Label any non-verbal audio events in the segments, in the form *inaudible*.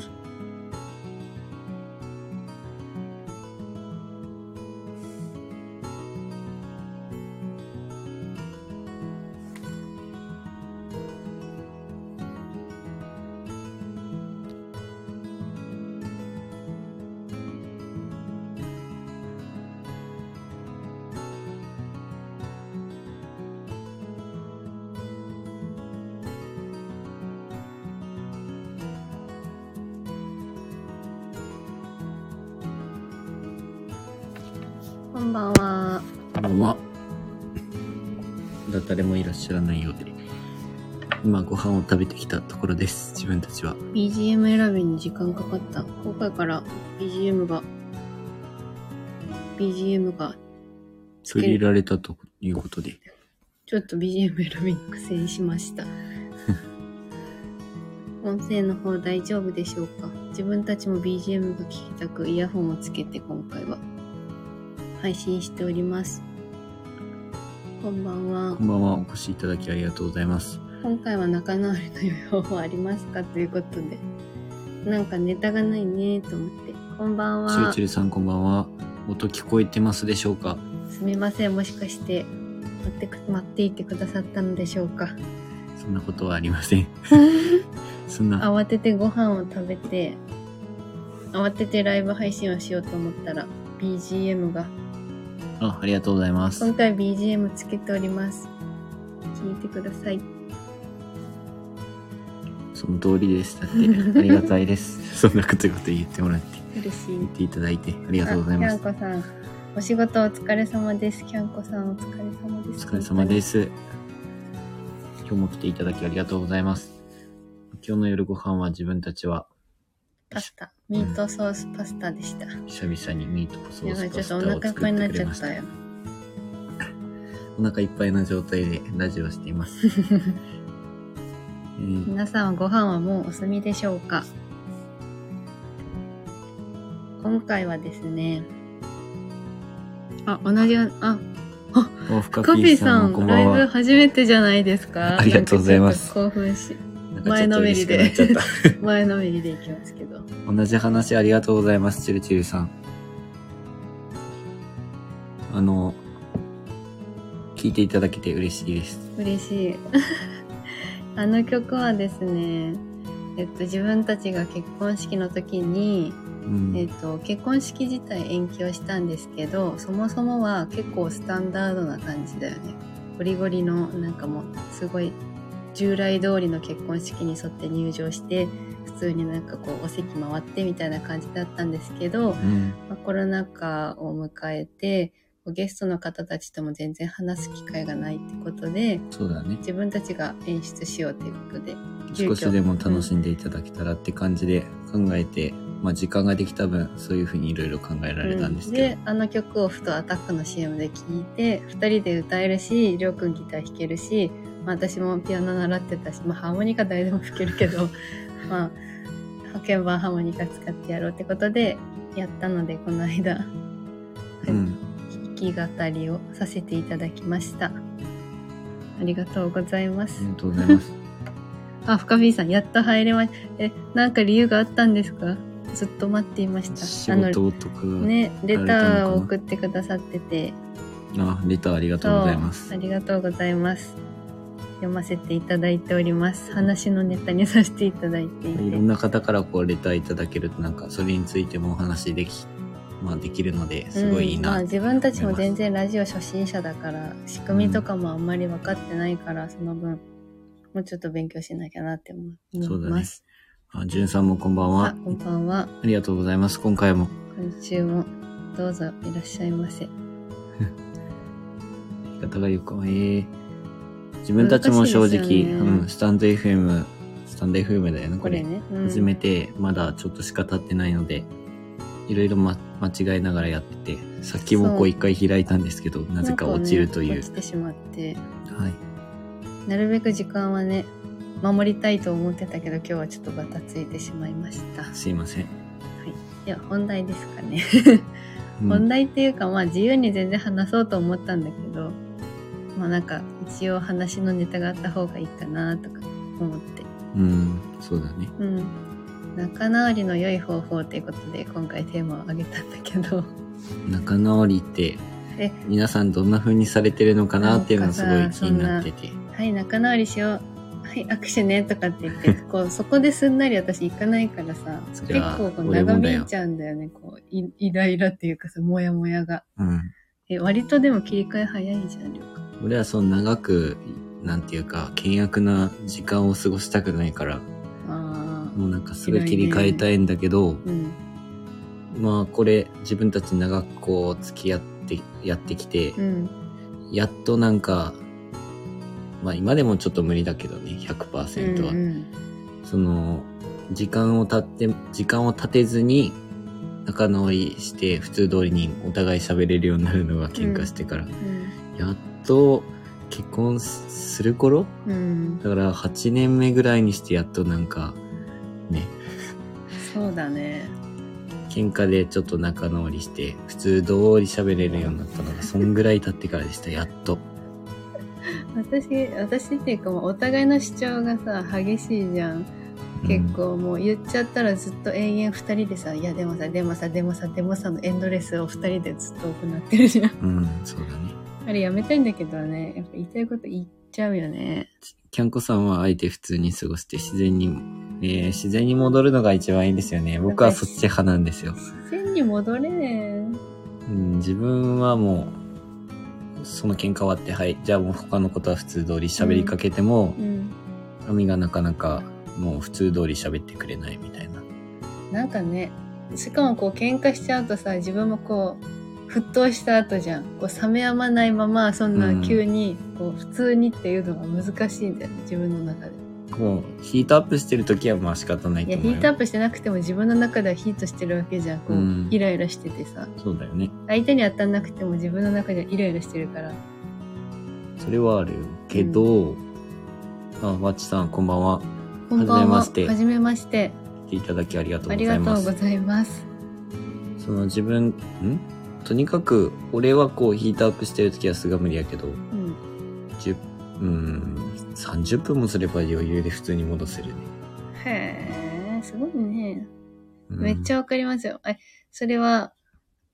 そんばんは。こんばんは。誰もいらっしゃらないようで、今ご飯を食べてきたところです。自分たちは。BGM 選びに時間かかった。今回から BGM が、BGM が、取り入れられたということで。ちょっと BGM 選びに苦戦しました。*laughs* 音声の方大丈夫でしょうか？自分たちも BGM が聞きたくイヤホンをつけて今回は配信しております。こんばんはこ。んばんは。お越しいただきありがとうございます。今回は仲直りの余裕はありますか？ということで。なんかネタがないねと思って。こんばんはチルチ。ルさんこんばんは。音聞こえてますでしょうか？すみません。もしかして待ってく、待っていてくださったのでしょうか？そんなことはありません。*laughs* そんな、慌ててご飯を食べて、慌ててライブ配信をしようと思ったら、BGM が、あ、ありがとうございます。今回 BGM つけております。聞いてください。その通りです。だって、ありがたいです。*laughs* そんなことこと言ってもらって、嬉しい言っ。ていただいてありがとうございます。あキャンコさん、お仕事お疲れ様です。キャンコさんお疲れ様です。お疲れ様です。今日も来ていただきありがとうございます。今日の夜ご飯は自分たちはパスタ。ミートソースパスタでした。久々にミートソーやばい、ちょっスパスタをとお腹いっぱいになっ。ちゃったよ。お腹いっぱいな状態でラジオをしています。え *laughs* ー皆さんはご飯はもうお済みでしょうか？今回はですね、あ、同じ、あ、おふかカピーさん、こんばんライブは。初めてじゃないですか？ありがとうございますなんかちょっと興奮し、なんかちょっと嬉しくなっちゃった。前のめりでいきますけど。同じ話ありがとうございます、チルチルさん。あの、聞いていただけて嬉しいです。嬉しい。*laughs* あの曲はですね、えっと、自分たちが結婚式の時に、うん。えっと、結婚式自体延期をしたんですけど、そもそもは結構スタンダードな感じだよね。ゴリゴリの、なんかもう、すごい、従来通りの結婚式に沿って入場して、普通になんかこう、お席回ってみたいな感じだったんですけど、うん。まあ、コロナ禍を迎えて、ゲストの方たちとも全然話す機会がないってことで、そうだね。自分たちが演出しようということで、少しでも楽しんでいただけたらって感じで考えて、まあ時間ができた分、そういうふうにいろいろ考えられたんですけど。であの曲をふとアタックの CM で聴いて2人で歌えるしりょうくんギター弾けるし、まあ、私もピアノ習ってたし、まあ、ハーモニカ誰でも吹けるけどまあ鍵盤ハーモニカ使ってやろうってことでやったのでこの間うん。弾き語りをさせていただきましたありがとうございまあすりがとうございます。あ深 B さんやっと入れましたえなんか理由があったんですか？ずっと待っていました仕あの事とかが、ね、レターを送ってくださってて、あ、レターありがとうございます。ありがとうございます。読ませていただいております。話のネタにさせていただいていて。いろんな方からこうレターいただけるとなんかそれについてもお話でき、まあできるのですごいいいうんまあ、な。自分たちも全然ラジオ初心者だから、仕組みとかもあんまり分かってないから、その分、もうちょっと勉強しなきゃなって思そうだねいます。あ、じゅんさんもこんばんあは。こんばんは。ありがとうございます。今回も。今週もどうぞいらっしゃいませ。*laughs* 方がよく、えー、自分たちも正直、ねうん、スタンド FM、スタンド FM だよね、これ。これね。うん始めて、まだちょっとしか経ってないので、いろいろ、ま、間違いながらやってて、さっきもこそうう一回開いたんですけど、なぜか落ちるという。ね落ちてしまって。はい。なるべく時間はね、守りたいと思ってたけど、今日はちょっとバタついてしまいました。すいません。では、本題ですかね。うん *laughs* 本題っていうか、まあ自由に全然話そうと思ったんだけど、まあなんか一応話のネタがあった方がいいかなとか思って。うん、そうだね。うん。仲直りの良い方法ということで今回テーマを挙げたんだけど仲直りってえ皆さんどんな風にされてるのかなっていうのがすごい気になってて。はい仲直りしようはい握手ねとかって言って *laughs* こうそこですんなり私行かないからさ結構こう長引いちゃうんだよねこうイイライラっていうかさモヤモヤがうん。え割とでも切り替え早いじゃんりょうか俺はその長く、なんていうか、険悪な時間を過ごしたくないから、もうなんかすぐ切り替えたいんだけど、うん。まあこれ自分たち長くこう付き合ってやってきて、うん。やっとなんか、まあ今でもちょっと無理だけどね、100%は。うんうん。その、時間を経って、時間を経てずに、仲直りして、普通通りにお互い喋れるようになるのが喧嘩してから。やっと結婚する頃？うんうんだから8年目ぐらいにしてやっとなんか、ね、そうだね喧嘩でちょっと仲直りして、普通通り喋れるようになったのが、そんぐらい経ってからでした、やっと。*laughs* 私私っていうかもうお互いの主張がさ激しいじゃん結構もう言っちゃったらずっと延々二人でさ「いやでもさでもさでもさでもさ」のエンドレスを二人でずっと行ってるじゃん。うん、そうだね。あれやめたいんだけどねやっぱ言いたいこと言っちゃうよねキャンコさんは相手普通に過ごして自然に、えー自然に戻るのが一番いいんですよね。僕はそっち派なんですよ。自然に戻れねうん、自分はもう、その喧嘩終わって、はい、じゃあもう他のことは普通通り喋りかけても、うんアミがなかなかもう普通通り喋ってくれないみたいな。なんかねしかもこう喧嘩しちゃうとさ自分もこう沸騰した後じゃん。こう冷めやまないままそんうなん。急にこう普通にっていうのが難しいんだよね自分の中で。もうヒートアップしてる時はまあ仕方ないいやと思うよ。ヒートアップしてなくても自分の中ではヒートしてるわけじゃん。こう、うん。イライラしててさ。そうだよね。相手に当たんなくても自分の中ではイライラしてるから。それはあるけど、あ、わっちさんこんばんは。こんばんは。はじめまして。はじめまして。来ていただきありがとうありございます。がとうございます。その自分、ん？とにかく、俺はこうヒートアップしてる時はすが無理やけど、うん。10、うん、30分もすれば余裕で普通に戻せるね。へえすごいね。うん。めっちゃわかりますよ。えそれは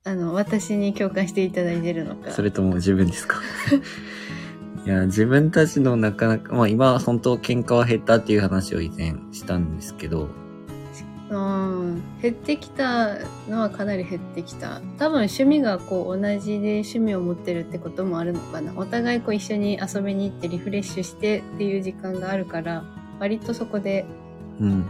あの私に共感していただいてるのか？それとも自分ですか？*laughs* いや、自分たちのなかなか、まあ今は本当喧嘩は減ったっていう話を以前したんですけど、うん減ってきたのはかなり減ってきた多分趣味がこう同じで趣味を持ってるってこともあるのかなお互いこう一緒に遊びに行ってリフレッシュしてっていう時間があるから割とそこでうん。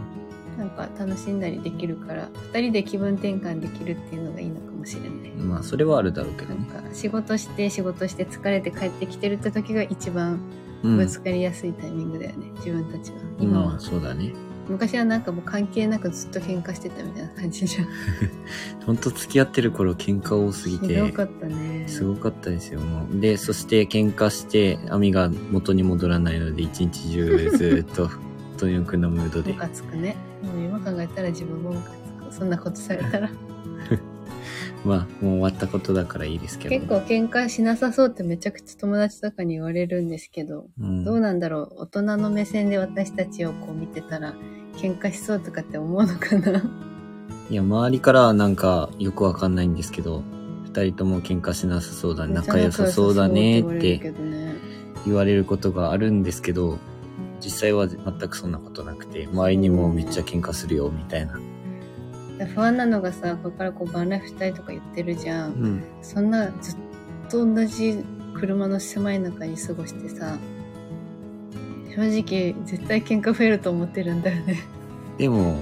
なんか楽しんだりできるから二人で気分転換できるっていうのがいいのかもしれないまあそれはあるだろうけどなんね。か仕事して仕事して疲れて帰ってきてるって時が一番うん。ぶつかりやすいタイミングだよね、自分たちは今は、うんそうだね。昔はなんかもう関係なくずっと喧嘩してたみたいな感じじゃん。ほんと付き合ってる頃喧嘩多すぎてひど、かったね。すごかったですよ、もう。で、そして喧嘩して、網が元に戻らないので、一日中ずっと、*laughs* とにかくのムードで。ム。カつくね。もう今考えたら自分もムカつく。そんなことされたらまあ、もう終わったことだからいいですけど。結構喧嘩しなさそうってめちゃくちゃ友達とかに言われるんですけど、うん、どうなんだろう？大人の目線で私たちをこう見てたら喧嘩しそうとかって思うのかな？*laughs* いや、周りからはなんかよくわかんないんですけど、二人とも喧嘩しなさそうだ、仲良さそうだねっめて言われることがあるんですけど、実際は全くそんなことなくて、周りにもめっちゃ喧嘩するよ、みたいな。不安なのがさこれからこうバンライフしたいとか言ってるじゃん、うん。そんなずっと同じ車の狭い中に過ごしてさ正直絶対喧嘩増えると思ってるんだよね。でも、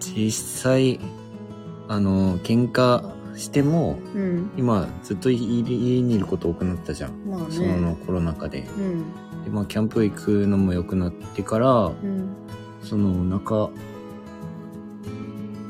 実際、あの、喧嘩しても、うん。今ずっと家家にいること多くなったじゃん。まあね。そのコロナ禍で。うん。で、まあ、キャンプ行くのも良くなってから、うん。その、なんか、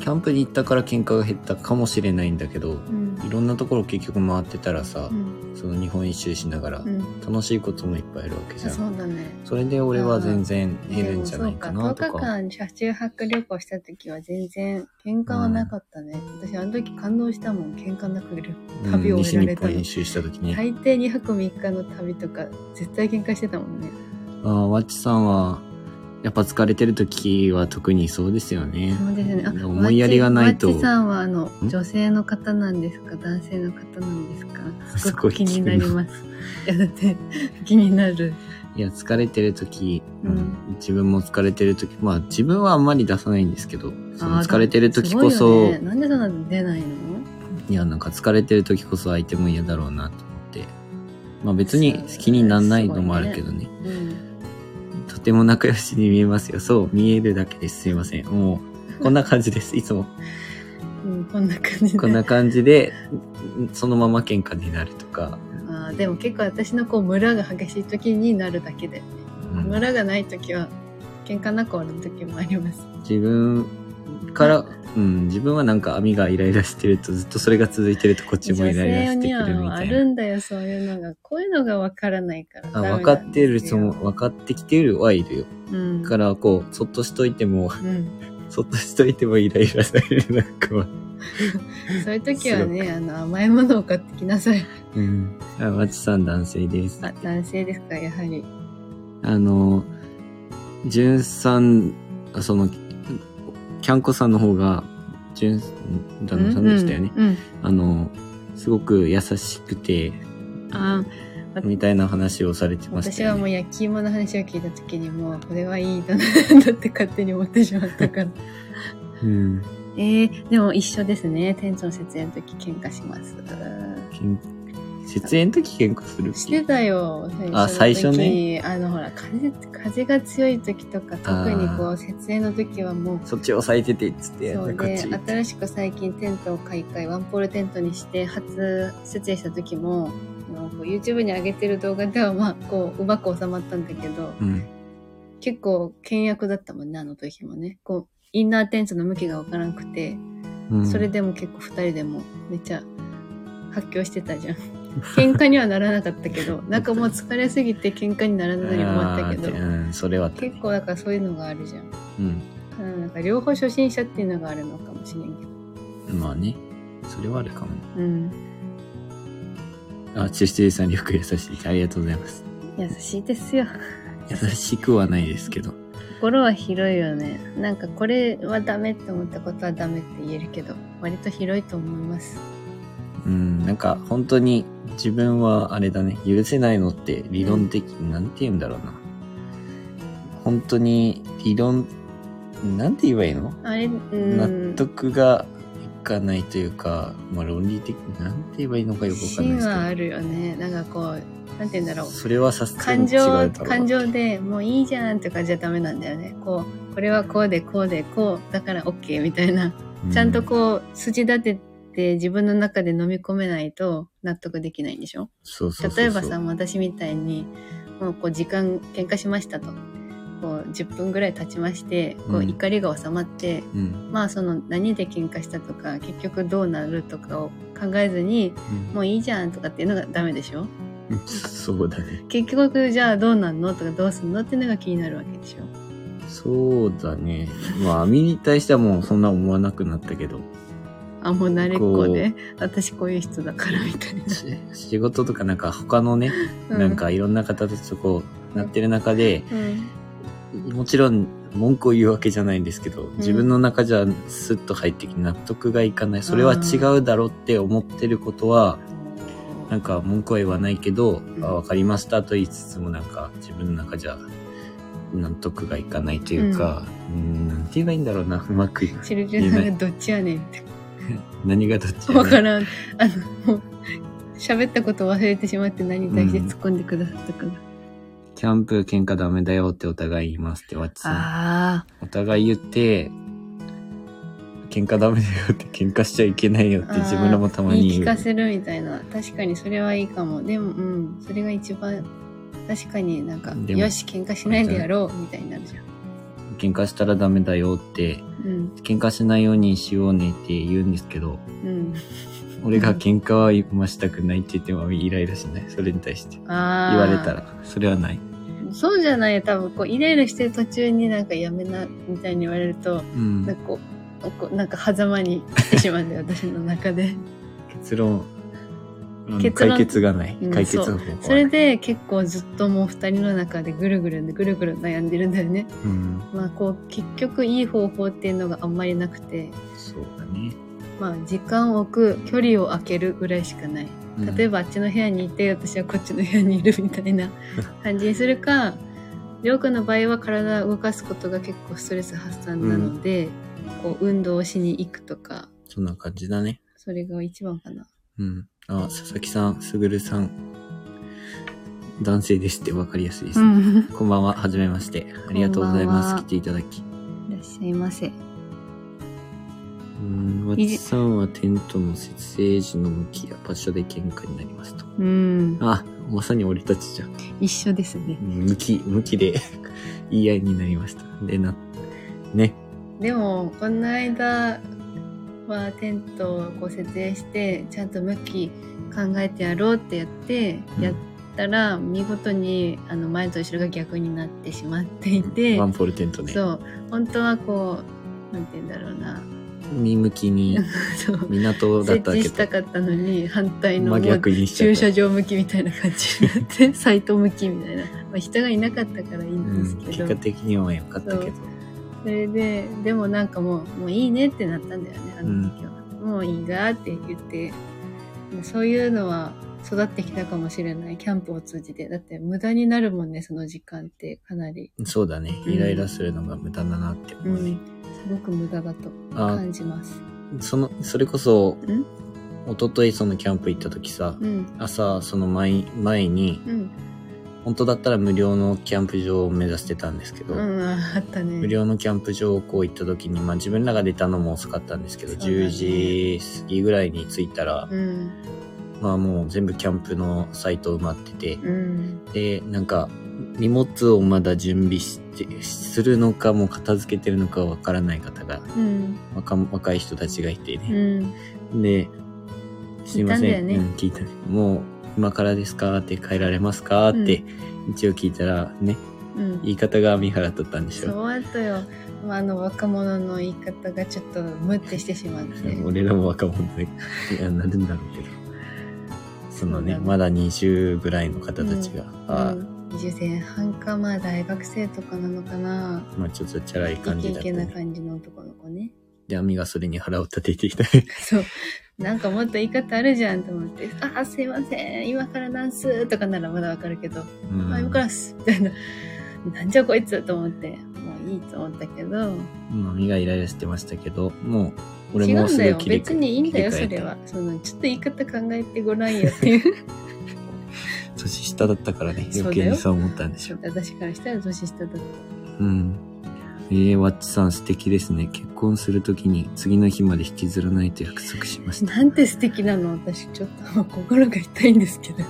キャンプに行ったから喧嘩が減ったかもしれないんだけど、うん。いろんなところ結局回ってたらさう、ん。その日本一周しながらう、ん。楽しいこともいっぱいあるわけじゃ。あそうんだね。それで俺は全然減るんじゃないかなとか。10か。日間車中泊旅行した時は全然喧嘩はなかったね、私あの時感動したもん。喧嘩なく旅を西終えられたの。日本一周した時ね。大抵2泊3日の旅とか絶対喧嘩してたもんね。ああ、わっちさんは、やっぱ疲れてる時は特にそうですよね。そうですね。あ、思いやりがないとマッチさんはあのん？女性の方なんですか？男性の方なんですか？すすごく気になります。いやだって *laughs* 気になる。いや、疲れてる時、うんうん自分も疲れてる時、まあ自分はあんまり出さないんですけど、その疲れてる時こすそ、ね、なんでそんなの出ないの？いや、なんか疲れてる時こそ相手も嫌だろうなと思って。まあ別に気にならないのもあるけどね。うん。とても仲良しに見えますよ。そう、見えるだけです。すいません。もう、こんな感じです。いつも。うん、こんな感じで。こんな感じで、そのまま喧嘩になるとか。あーでも結構私のこうムラが激しい時になるだけで、うんムラがない時は喧嘩なく終わる時もあります。自分から、うん、自分はなんか網がイライラしてるとずっとそれが続いてるとこっちもイライラしてくるみたいな。るんだよ、そういうのが。こういうのがわからないから。あ分かってる人も、分かってきてるはいるよ。うん。だから、こう、そっとしといても、うん。*laughs* そっとしといてもイライラされる。なんかは、*laughs* そういう時はね、あの、甘いものを買ってきなさい。うん。あ、まちさん男性です。あ、男性ですか、やはり。あの、じゅんさん、あその、キャンコさんの方が、じゅん、旦那さんでしたよね。うん。うんあの、すごく優しくて、あみたいな話をされてましたよ、ね。私はもう焼き芋の話を聞いた時にもう、これはいいだな、だって勝手に思ってしまったから。*laughs* うん。えー、でも一緒ですね。店長設営の時喧嘩します。けん設営の時喧嘩するしてたよ。あ最初ね。あの、ほら、風、風が強い時とか、特にこう、設営の時はもう、そっち押さえててっつって、そうで。新しく最近テントを買い替えワンポールテントにして初設営した時もあのこう YouTube に上げてる動画ではまあこううまく収まったんだけどうん。結構倹約だったもんねあの時もねこうインナーテントの向きがわからなくて、うん、それでも結構2人でもめっちゃ発狂してたじゃん喧嘩にはならなかったけど *laughs* なんかもう疲れすぎて喧嘩にならないように思ったけどうん、それはあったね結構だからそういうのがあるじゃんうん。うんなんか両方初心者っていうのがあるのかもしれんけどまあね。それはあるかもね。うんあ、チュシチュさんによく優しい。ありがとうございます。優しいですよ。優しくはないですけど。心は広いよね。なんかこれはダメって思ったことはダメって言えるけど、割と広いと思います。うん、なんか本当に自分はあれだね、許せないのって理論的、なんて言うんだろうな。本当に理論、なんて言えばいいの？あれ、うん。納得がいかないというか、まあ論理的、なんて言えばいいのかよくわかんないです芯はあけるよね。なんかこう、なんて言うんだろど。う。それはさすが感に違うだろ情、う。感情でもういいじゃんとかじゃダメなんだよね。こう、これはこうでこうでこうだから OK みたいな。うちゃんとこう、筋立てて自分の中で飲み込めないと納得できないんでしょ？そうそう例えばさ、私みたいに、もうこう時間喧嘩しましたと。こう10分ぐらい経ちまして、こううん怒りが収まって、うん。まあその何で喧嘩したとか、結局どうなるとかを考えずに、うんもういいじゃんとかっていうのがダメでしょ？そうだね。結局じゃあどうなんのとかどうすんのっていうのが気になるわけでしょ？そうだね。まあ、網に対してはもうそんな思わなくなったけど、あ、もう慣れっこで、私こういう人だからみたいな。し仕事とかなんか他のね、うなん、かいろんな方たちとこう、なってる中で、うん、もちろん文句を言うわけじゃないんですけど、自分の中じゃスッと入ってきて納得がいかない。それは違うだろうって思ってることは、なんか文句は言わないけど、ん。あ、わかりましたと言いつつもなんか自分の中じゃ納得がいかないというか、うん、なんて言えばいいんだろうな、うまく。チルジュンさんがどっちやねんって。*laughs* 何がどっちわからん。あの、喋ったこと忘れてしまって何に対して突っ込んでくださったかな。キャンプ喧嘩ダメだよってお互い言いますって、わっちさん。あお互い言って、喧嘩ダメだよって喧嘩しちゃいけないよっあ。て自分らもたまに言い聞。かせるみたいな。確かにそれはいいかも。でも、うん。それが一番、確かになんか、よし、喧嘩しないでやろう、みたいになるじゃん。喧嘩したらダメだよって、うん。喧嘩しないようにしようねって言うんですけど、うん。俺が喧嘩は今したくないって言ってもイライラしない。それに対して。言。われた。ら。それはない。そうじゃないよ。多分、こう、イライラしてる途中になんかやめな、みたいに言われると、うんなん。かこう、なんか狭間に来てしまうんだよ、私の中で。*laughs* 結論、うん結論解決がない。うん解決方法はない。それで結構ずっともう二人の中でぐるぐるぐるぐる悩んでるんだよね。うん。まあこう結局いい方法っていうのがあんまりなくて、そうだね。まあ時間を置く、距離を空けるぐらいしかない。うん例えばあっちの部屋にいて私はこっちの部屋にいるみたいな *laughs* 感じにするか、りょうくんの場合は体を動かすことが結構ストレス発散なので、こう運動をしに行くとか、そんな感じだね。それが一番かな。うん。あ、佐々木さん、すぐるさん。男性ですって分かりやすいです。うん。いこんばんは、はじめまして。ありがとうございます。こんばんは来ていただき。らっしゃいませ。うん、わちさんはテントの設営時の向きや場所で喧嘩になりますと。うん。あ、まさに俺たちじゃん。一緒ですね。向き、向きで *laughs* 言い合いになりました。でな、ね。でも、この間はテントをこう設営して、ちゃんと向き考えてやろうってやって、うんやったら、見事にあの前と後ろが逆になってしまっていて、ワンポールテントね。そう、本当はこう、なんて言うんだろうな。右向きに *laughs* そう。港だっ設置したかったのに、反対の逆にしちゃった。駐車場向きみたいな感じになって、サイト向きみたいな。まあ、人がいなかったからいいんですうん、けど、結果的には良かったけど。それで、でもなんかもう、もういいねってなったんだよね、あの時は。もういいがって言って、そういうのは育ってきたかもしれない、キャンプを通じて。だって無駄になるもんね、その時間ってかなり。そうだね。うんイライラするのが無駄だなってうん、思うね。すごく無駄だとあ、感じます。その、それこそ、ん？一昨日そのキャンプ行った時さ、うん、朝その前前に、うん、本当だったら無料のキャンプ場を目指してたんですけど、うん、ああったね。無料のキャンプ場をこう行った時に、まあ自分らが出たのも遅かったんですけど、ね10時過ぎぐらいに着いたら、うん、まあもう全部キャンプのサイト埋まってて、うん、で、なんか、荷物をまだ準備して、するのかもう片付けてるのかわからない方が、うん、若若い人たちがいてうね。ん。で、すいません。聞いたんだよねうん、聞いた。もう、今からですか？って帰られますか？って、一応聞いたら、ね、うん。言い方が見原だったんでしょ。そうやったよ。まあ、あの若者の言い方がちょっとムってしてしまって。*laughs* 俺らも若者で、いや、なるんだろうけど。そのね、まだ20ぐらいの方たちが、あうん、20前半か、まあ大学生とかなのかな。まあちょっとチャラいイ感じケイケなだったね。感じの男の子ね。で、アミがそれに腹を立ててきた。*laughs* そう。なんかもっと言い方あるじゃんと思って、あ、すいません、今からダンスとかならまだわかるけど、うんあ、今からっす、みたいな。なんじゃこいつと思って、もういいと思ったけど、うんアミがイライラしてましたけど、もう、俺違うんだよ。もすぐ切り替え別にいいんだよ、それは。その、ちょっと言い方考えてごらんよっていう。*laughs* 年下だったからね、余計にそう思ったんでしょ。私からしたら年下だった。うん。えー、ワッチさん素敵ですね。結婚するときに次の日まで引きずらないと約束しました。なんて素敵なの？私ちょっと心が痛いんですけれども。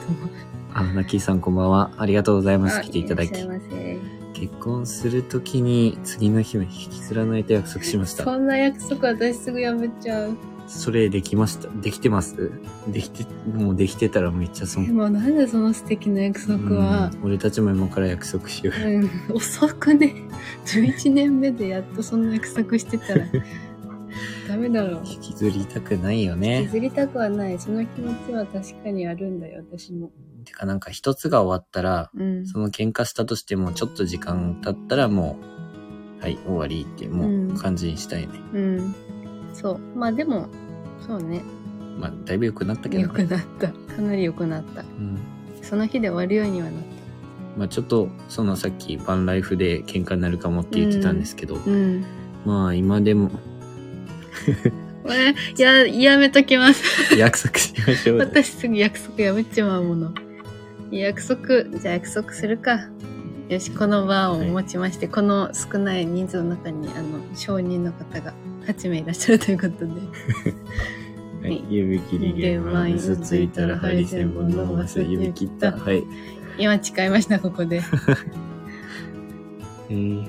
あ、ナッキーさんこんばんは。ありがとうございます。あ来ていただき。結婚するときに次の日まで引きずらないと約束しました。そんな約束私すぐやめちゃう。それできました？できてます？できて、もうできてたらめっちゃ損で。もなんでその素敵な約束は、うん俺たちも今から約束しよう。うん、遅くね。11年目でやっとそんな約束してたら、*laughs* ダメだろう。引きずりたくないよ譲ね。りたくはない。その気持ちは確かにあるんだよ、私も。てかなんか一つが終わったら、うん。その喧嘩したとしてもちょっと時間経ったらもう、はい、終わりってもう感じにしたいね。うん。そう。まあでも、そうね。まあ、だいぶ良くなったけど良くなった。かなり良くなった。うん。その日で終わるようにはなっまあちょっと、そのさっきバンライフで喧嘩になるかもって言ってたんですけど、た。うん。まあ今でも *laughs* や、やめときます。*laughs* 約束しましょう。私すぐ約束やめちまうもの。約束、じゃあ約束するか。よし、この場をもちまして、この少ない人数の中に、あの、承認の方が8名いらっしゃるということで。*laughs* はい、指切り弦は嘘ついたら針千本伸ばす指切った。はい。今誓いました、ここで。*laughs* えー、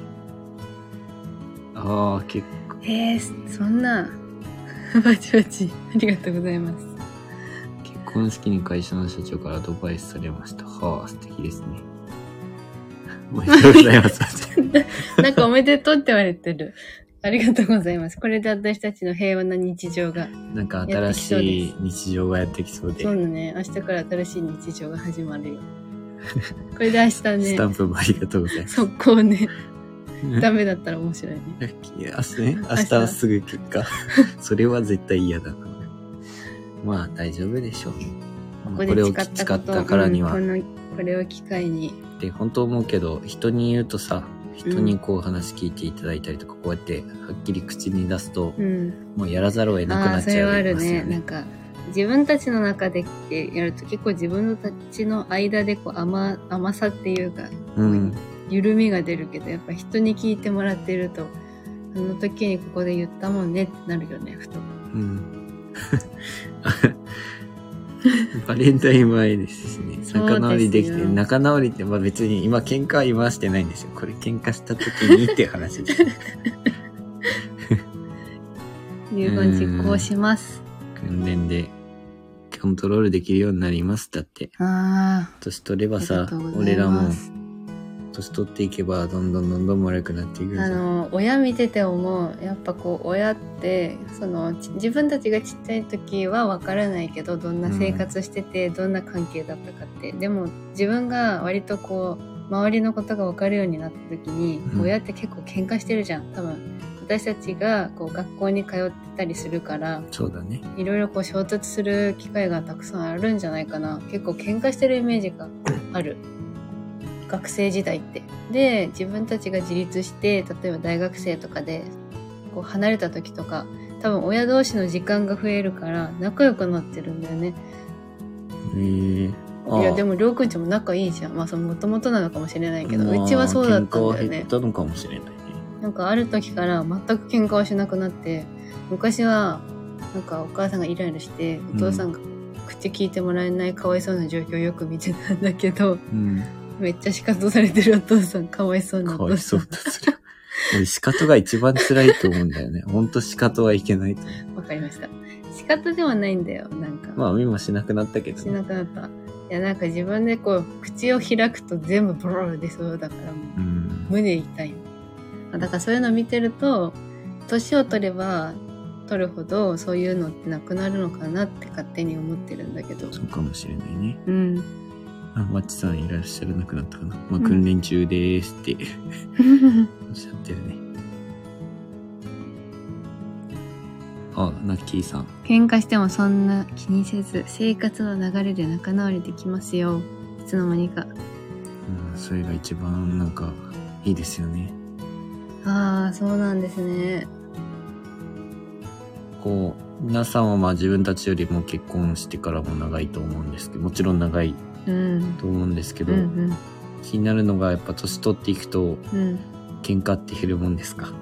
ああ、結構。えー、そんな、*laughs* バチバチ、ありがとうございます。結婚式に会社の社長からアドバイスされました。はあ、素敵ですね。おめでとうございます。なんかおめでとうって言われてる。ありがとうございます。これで私たちの平和な日常が。なんか新しい日常がやってきそうで。そうだね。明日から新しい日常が始まるよ。これで明日ね。スタンプもありがとうございます。速攻ね。*laughs* ダメだったら面白いね。いや、明日ね、明日はすぐ結果。*laughs* それは絶対嫌だな。まあ大丈夫でしょう。ここでこれを誓ったこと誓ったからには。うんこのこれを機会に。で、本当思うけど、人に言うとさ、人にこう話聞いていただいたりとか、こうやってはっきり口に出すと、うん。もうやらざるを得なくなっちゃそれはあるいますよね。なんね。か、自分たちの中でってやると結構自分たちの間でこう甘甘さっていうか、うん。緩みが出るけど、やっぱ人に聞いてもらってると、あの時にここで言ったもんねってなるよね、ふと。うん。*laughs* *laughs* バレンタイン前ですしね。仲直りできて、仲直りって、まあ別に今喧嘩は今してないんですよ。これ喧嘩した時にっていう話です。遺言実行します。訓練でコントロールできるようになります。だって、あ年取ればさ俺らも。年取っていけばどんどんどんどん悪くなっていく。あの親見てて思うやっぱこう親ってそのち自分たちがちっちゃい時は分からないけどどんな生活してて、どんな関係だったかって。でも自分が割とこう周りのことが分かるようになった時に、うん。親って結構喧嘩してるじゃん。多分私たちがこう学校に通ってたりするからそうだね。いろいろこう衝突する機会がたくさんあるんじゃないかな。結構喧嘩してるイメージがある学生時代って。で自分たちが自立して例えば大学生とかでこう離れた時とか多分親同士の時間が増えるから仲良くなってるんだよね。え。ー、いやでもりょうくんちも仲いいじゃん。まあそのもともとなのかもしれないけど、まあうちはそうだったんだよ喧嘩は減ねったのかもしれないね。なんかある時から全く喧嘩はしなくなって昔はなんかお母さんがイライラしてお父さんが口聞いてもらえないかわいそうな状況をよく見てたんだけどうん。めっちゃ仕方されてるお父さんかわいそうなかわいそうだそれ。俺、仕方が一番辛いと思うんだよね。ほんと仕方はいけないと思う。わかりました仕方ではないんだよなんか、まあ、見もしなくなったけどしね。なくなったいやなんか自分でこう口を開くと全部ブロー出そうだからもううん。胸痛いのだからそういうの見てると年を取れば取るほどそういうのってなくなるのかなって勝手に思ってるんだけどそうかもしれないね。うんあ、マッチさんいらっしゃらなくなったかな。まあ、うん訓練中でーすって *laughs* おっしゃってるね。あ、ナッキーさん。喧嘩してもそんな気にせず生活の流れで仲直りできますよいつの間にかうん、それが一番なんか、いいですよね。ああそうなんですねこう、皆さんはまあ自分たちよりも結婚してからも長いと思うんですけど、もちろん長いうんと思うんですけうど、ん気になるのがやっぱ年取っていくとうん。うん喧嘩って減るもんですか？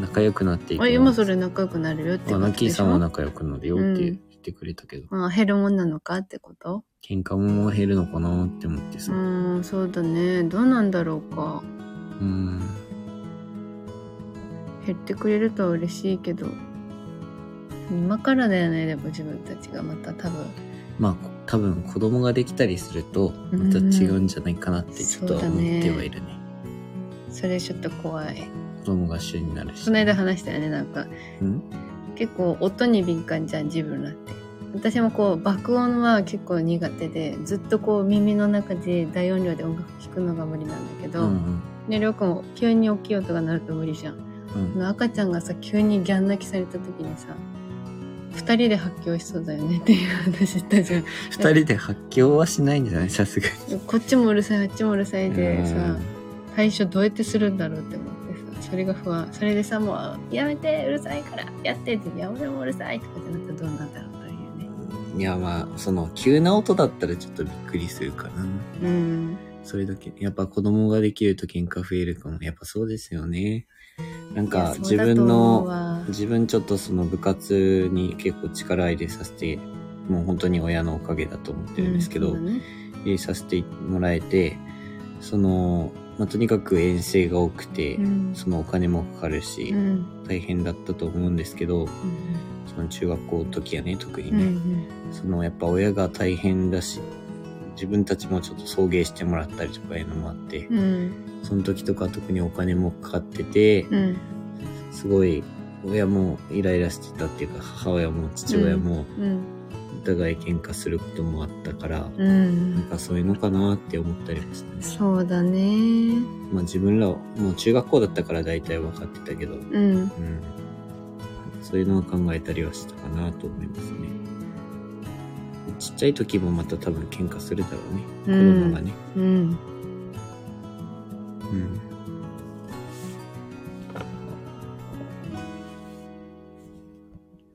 仲良くなっていくあ今それ仲良くなるよってまあ、ことでしょ？ナッキーさんは仲良くなるよって言ってくれたけど、まあ減るもんなのかってこと？喧嘩も減るのかなって思ってさ。う。ーんそうだね。どうなんだろうか。うん。減ってくれると嬉しいけど。今からだよねでも自分たちがまた多分まあ、こ多分子供ができたりすると、また違うんじゃないかなってちょっとは思ってはいるね。それちょっと怖い子供が主になるし。この間話したよねなんかうん？結構音に敏感じゃん自分らって私もこう爆音は結構苦手でずっとこう耳の中で大音量で音楽聴くのが無理なんだけど、うんでりょうくんも急に大きい音が鳴ると無理じゃん。うん。赤ちゃんがさ急にギャン泣きされた時にさ二人で発狂しそうだよねっていう話したじゃん二人で発狂はしないんじゃない？さすがに。こっちもうるさいあっちもうるさいでさうん対処どうやってするんだろうって思ってさそれが不安それでさもうやめてうるさいからやってっていや俺もうるさいとかってなったらどうなんだろうというねいや、まあ、その、急な音だったらちょっとびっくりするかな。うんそれだけ。やっぱ子供ができると喧嘩増えるかも。やっぱそうですよね。なんか、自分の、わ。自分ちょっとその部活に結構力入れさせて、もう本当に親のおかげだと思ってるんですけど、うんね入れさせてもらえて、その、まあ、とにかく遠征が多くて、うん。そのお金もかかるし、うん。大変だったと思うんですけど、うん。その中学校の時はね、特にうんうね、ん。そのやっぱ親が大変だし、自分たちもちょっと送迎してもらったりとかいうのもあって、うん。その時とか特にお金もかかってて、うん。すごい親もイライラしてたっていうか母親も父親もうん。お互い喧嘩することもあったから、うん。なんかそういうのかなって思ったりもしたね。そうだね。まあ自分らはもう中学校だったから大体分かってたけど、うん、うん。そういうのを考えたりはしたかなと思いますね。ちっちゃい時もまた多分喧嘩するだろうね。子供がね。うんうん。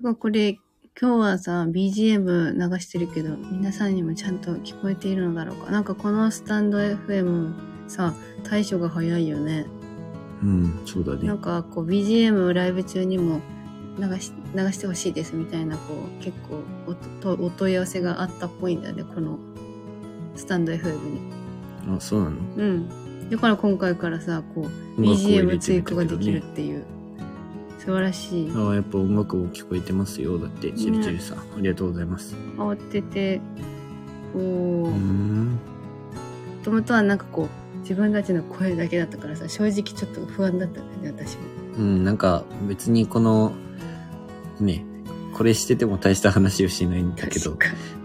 まあこれ今日はさ BGM 流してるけど皆さんにもちゃんと聞こえているのだろうかなんかこのスタンド FM さ対処が早いよねうん、そうだねなん。かこう BGM ライブ中にも流し流してほしいですみたいなこう結構お問い合わせがあったっぽいんだよねこのスタンド FM に。あ、そうなの？うん。だから今回からさこう BGM て追加ができるみっていう。素晴らしい。たけどねあやっぱ音楽も聞こえてますよ。だって、ちびちびさん、ありがとうございます。慌ててこううーん。もともとはなんかこう自分たちの声だけだったからさ正直ちょっと不安だったんだよね私も。うん、なんか別にこの、ね、これしてても大した話をしないんだけど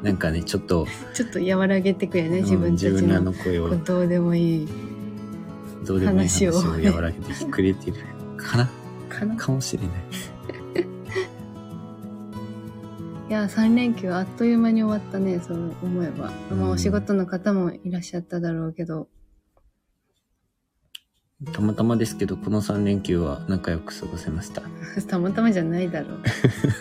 なんかね、ちょっと、ちょっと和らげてくよね自うん分たち自分らのの声を。どうでもいいどうでもいい話を。和らげてくれてるかな？かな？かもしれない。*laughs* いや3連休あっという間に終わったねそう思えば、まあ、うん。お仕事の方もいらっしゃっただろうけどたまたまですけど、この3連休は仲良く過ごせました。い *laughs* たまたまじゃないだろう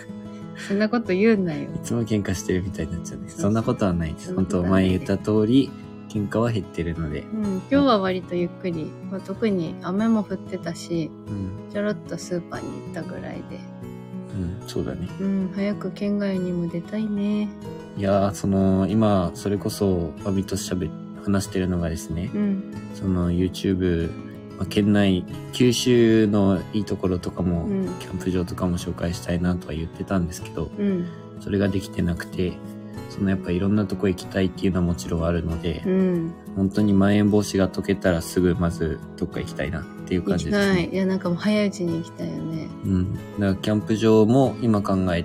*laughs* そんなこと言うなよつも喧嘩してるみたいになっちゃうね。そうそんなことはないです。本当前言った通り、喧嘩は減ってるので。うん、今日は割とゆっくり、まあ、特に雨も降ってたしうん。ちょろっとスーパーに行ったぐらいでうん、そうだね。うん早く県外にも出たいねいやー、その、今、それこそ、アミと喋っ話してるのがですね、うんその YouTube、まあ、県内、九州のいいところとかも、うん。キャンプ場とかも紹介したいなとは言ってたんですけど、うん。それができてなくて、そのやっぱいろんなとこ行きたいっていうのはもちろんあるので、うん。本当にまん延防止が解けたらすぐまずどっか行きたいなっていう感じですね。い。やなんかもう早いうちに行きたいよね。うん。だからキャンプ場も今考え、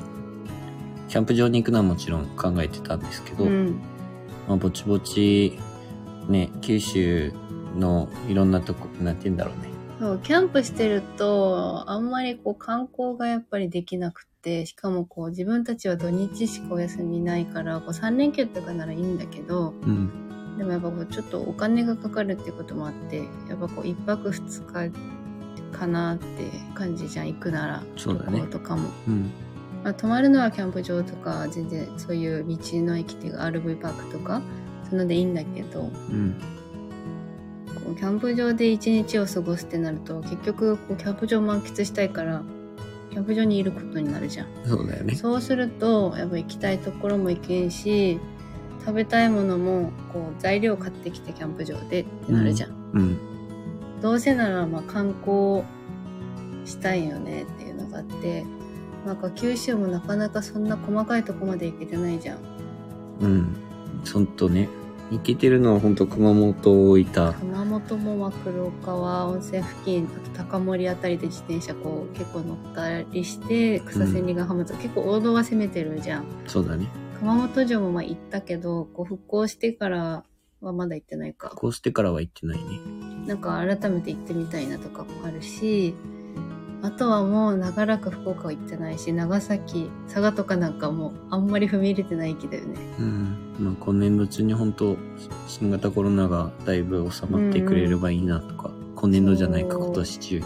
キャンプ場に行くのはもちろん考えてたんですけど、うん。まあ、ぼちぼち、ね、九州のいろんなとこ、なんて言うんだろうね。そうキャンプしてるとあんまりこう観光がやっぱりできなくてしかもこう自分たちは土日しかお休みないからこう3連休とかならいいんだけどうん。でもやっぱこうちょっとお金がかかるっていうこともあってやっぱこう1泊2日かなって感じじゃん行くならそうだねとかも、うん。まあ、泊まるのはキャンプ場とか全然そういう道の駅っていうか RV パークとかそういうのでいいんだけどうん。キャンプ場で一日を過ごすってなると結局こうキャンプ場満喫したいからキャンプ場にいることになるじゃんそうだよね。そうするとやっぱ行きたいところも行けんし食べたいものもこう材料買ってきてキャンプ場でってなるじゃん、うん。どうせならまあ観光したいよねっていうのがあってなんか九州もなかなかそんな細かいとこまで行けてないじゃんうん。ほんとね。行けてるのはほんと熊本、大分。熊本もまあ黒川温泉付近あと高森あたりで自転車こう結構乗ったりして草千里ヶ浜と、結構王道は攻めてるじゃんそうだね。熊本城もまあ行ったけどこう復興してからはまだ行ってないかこうしてからは行ってないね。なんか改めて行ってみたいなとかもあるしあとはもう長らく福岡は行ってないし長崎佐賀とかなんかもうあんまり踏み入れてない気だよね。うん。まあ今年度中に本当新型コロナがだいぶ収まってくれればいいなとか、今年度じゃないか今年中に。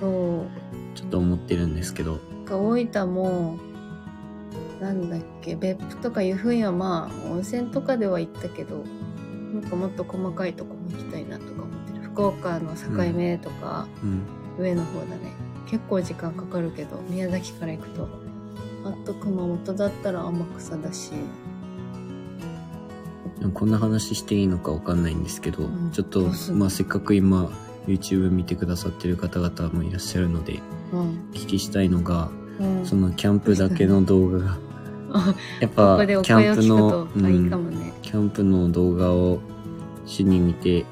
そう。ちょっと思ってるんですけど。か大分もなんだっけ別府とかいうふうにはまあ温泉とかでは行ったけどなんかもっと細かいとこも行きたいなとか思ってる。福岡の境目とか、うん。上の方だね結構時間かかるけど宮崎から行くと。あと熊本だったら天草だし。こんな話していいのかわかんないんですけど、うん。ちょっとまあせっかく今 YouTube 見てくださってる方々もいらっしゃるので、うん、お聞きしたいのが、うん、そのキャンプだけの動画が、*laughs* あやっこぱキャンプの、ね。キャンプの動画を主に見て、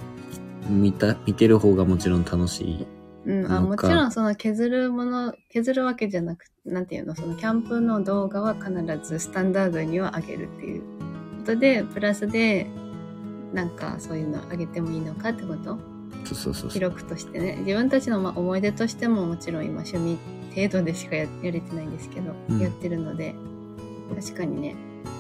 見た、見てる方がもちろん楽しいうん、あもちろんその削るもの、削るわけじゃなくなんていうの、そのキャンプの動画は必ずスタンダードには上げるっていうことで、プラスで、なんかそういうの上げてもいいのかってこと？そうそうそう記録としてね。自分たちのまあ思い出としてももちろん今趣味程度でしかややれてないんですけど、うん。やってるので、確かにね、